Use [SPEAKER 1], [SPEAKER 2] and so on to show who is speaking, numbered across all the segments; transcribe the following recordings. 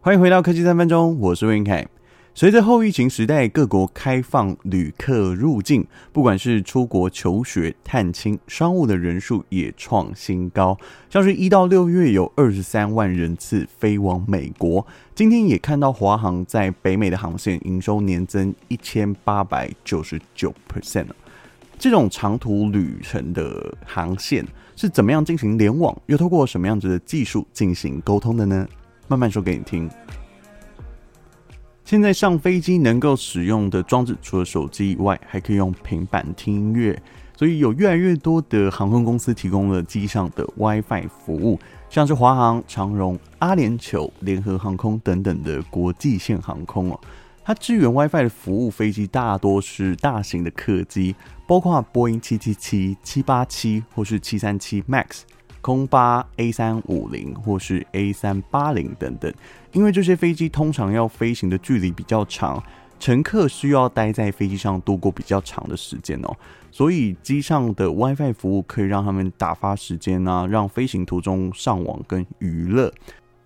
[SPEAKER 1] 欢迎回到科技三分钟，我是魏云凯。随着后疫情时代各国开放旅客入境，不管是出国求学、探亲、商务的人数也创新高。像是一到六月有二十三万人次飞往美国。今天也看到华航在北美的航线营收年增一千八百九十九 percent。这种长途旅程的航线是怎么样进行联网，又透过什么样子的技术进行沟通的呢？慢慢说给你听。现在上飞机能够使用的装置，除了手机以外，还可以用平板听音乐。所以有越来越多的航空公司提供了机上的 WiFi 服务，像是华航、长荣、阿联酋、联合航空等等的国际线航空哦。它支援 WiFi 的服务飞机大多是大型的客机，包括波音七七七、七八七或是七三七 MAX。空巴 A 三五零或是 A 三八零等等，因为这些飞机通常要飞行的距离比较长，乘客需要待在飞机上度过比较长的时间哦，所以机上的 WiFi 服务可以让他们打发时间啊，让飞行途中上网跟娱乐，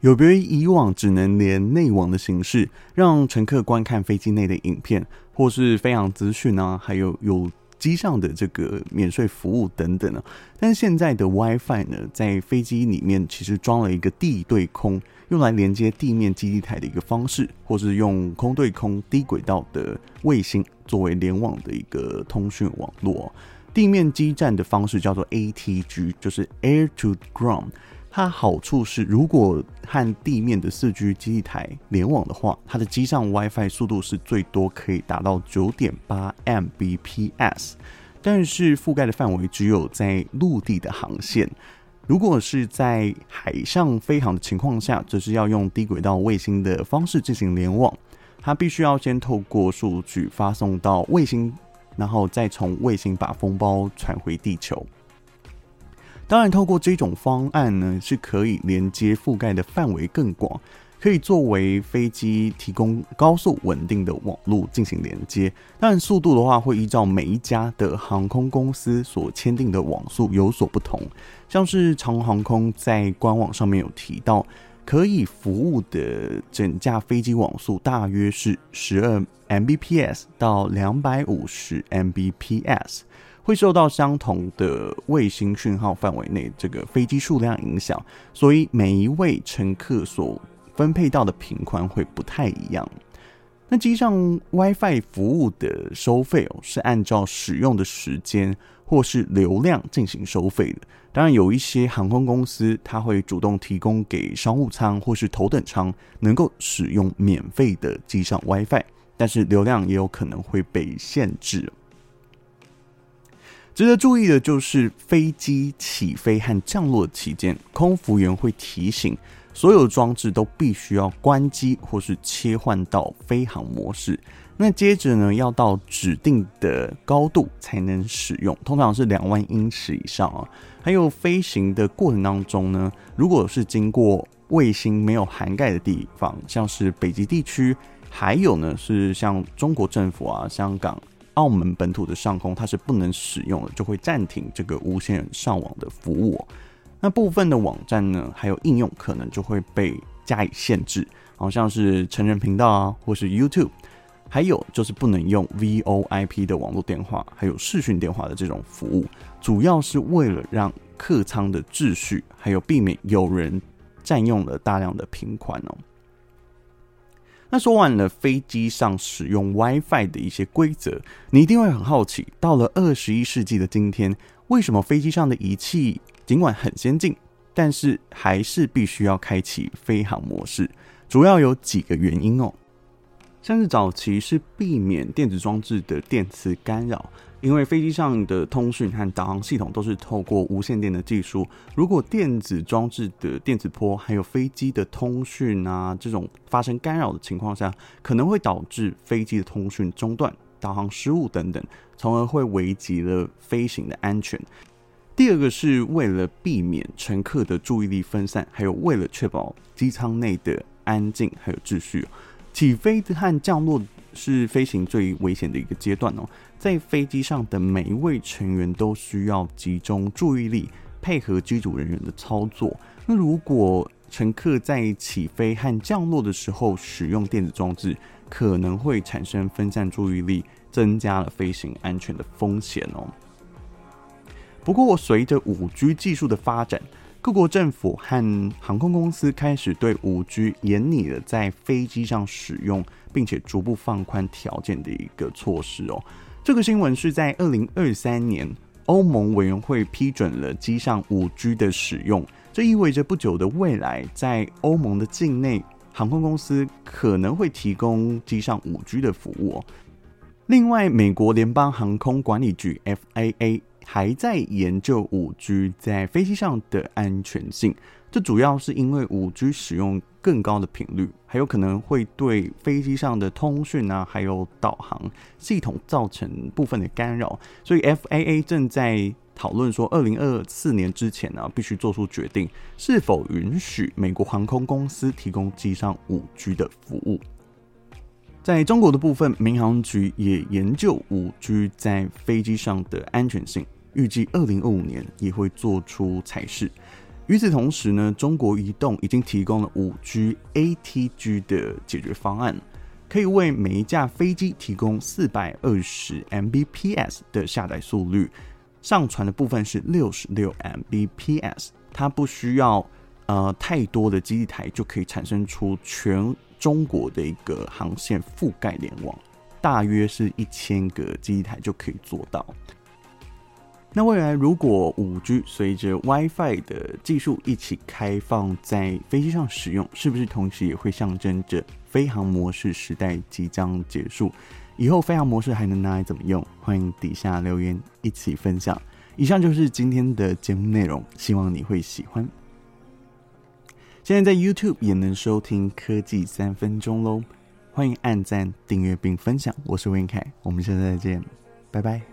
[SPEAKER 1] 有别于以往只能连内网的形式，让乘客观看飞机内的影片或是飞行资讯啊，还有有。机上的这个免税服务等等呢，但是现在的 WiFi 呢，在飞机里面其实装了一个地对空，用来连接地面基地台的一个方式，或是用空对空低轨道的卫星作为联网的一个通讯网络。地面基站的方式叫做 ATG，就是 Air to Ground。它好处是，如果和地面的四 G 基地台联网的话，它的机上 WiFi 速度是最多可以达到九点八 Mbps，但是覆盖的范围只有在陆地的航线。如果是在海上飞航的情况下，则是要用低轨道卫星的方式进行联网。它必须要先透过数据发送到卫星，然后再从卫星把封包传回地球。当然，透过这种方案呢，是可以连接覆盖的范围更广，可以作为飞机提供高速稳定的网络进行连接。但速度的话，会依照每一家的航空公司所签订的网速有所不同。像是长荣航空在官网上面有提到，可以服务的整架飞机网速大约是十二 Mbps 到两百五十 Mbps。会受到相同的卫星讯号范围内这个飞机数量影响，所以每一位乘客所分配到的频宽会不太一样。那机上 WiFi 服务的收费哦，是按照使用的时间或是流量进行收费的。当然，有一些航空公司它会主动提供给商务舱或是头等舱能够使用免费的机上 WiFi，但是流量也有可能会被限制。值得注意的就是，飞机起飞和降落期间，空服员会提醒所有装置都必须要关机或是切换到飞行模式。那接着呢，要到指定的高度才能使用，通常是两万英尺以上啊。还有飞行的过程当中呢，如果是经过卫星没有涵盖的地方，像是北极地区，还有呢是像中国政府啊、香港。澳门本土的上空，它是不能使用的，就会暂停这个无线上网的服务。那部分的网站呢，还有应用可能就会被加以限制，好像是成人频道啊，或是 YouTube，还有就是不能用 VoIP 的网络电话，还有视讯电话的这种服务，主要是为了让客舱的秩序，还有避免有人占用了大量的频宽哦。那说完了飞机上使用 WiFi 的一些规则，你一定会很好奇，到了二十一世纪的今天，为什么飞机上的仪器尽管很先进，但是还是必须要开启飞行模式？主要有几个原因哦。像是早期是避免电子装置的电磁干扰，因为飞机上的通讯和导航系统都是透过无线电的技术。如果电子装置的电磁波还有飞机的通讯啊这种发生干扰的情况下，可能会导致飞机的通讯中断、导航失误等等，从而会危及了飞行的安全。第二个是为了避免乘客的注意力分散，还有为了确保机舱内的安静还有秩序。起飞和降落是飞行最危险的一个阶段哦，在飞机上的每一位成员都需要集中注意力，配合机组人员的操作。那如果乘客在起飞和降落的时候使用电子装置，可能会产生分散注意力，增加了飞行安全的风险哦。不过，随着五 G 技术的发展，各国政府和航空公司开始对五 G 严拟了在飞机上使用，并且逐步放宽条件的一个措施哦。这个新闻是在二零二三年，欧盟委员会批准了机上五 G 的使用，这意味着不久的未来，在欧盟的境内，航空公司可能会提供机上五 G 的服务。另外，美国联邦航空管理局 FAA。还在研究五 G 在飞机上的安全性，这主要是因为五 G 使用更高的频率，还有可能会对飞机上的通讯啊，还有导航系统造成部分的干扰，所以 FAA 正在讨论说，二零二四年之前呢，必须做出决定，是否允许美国航空公司提供机上五 G 的服务。在中国的部分，民航局也研究五 G 在飞机上的安全性，预计二零二五年也会做出裁示。与此同时呢，中国移动已经提供了五 G ATG 的解决方案，可以为每一架飞机提供四百二十 Mbps 的下载速率，上传的部分是六十六 Mbps，它不需要呃太多的基地台就可以产生出全。中国的一个航线覆盖联网，大约是一千个机台就可以做到。那未来如果五 G 随着 WiFi 的技术一起开放在飞机上使用，是不是同时也会象征着飞航模式时代即将结束？以后飞航模式还能拿来怎么用？欢迎底下留言一起分享。以上就是今天的节目内容，希望你会喜欢。现在在 YouTube 也能收听科技三分钟喽，欢迎按赞、订阅并分享。我是温凯，我们下次再见，拜拜。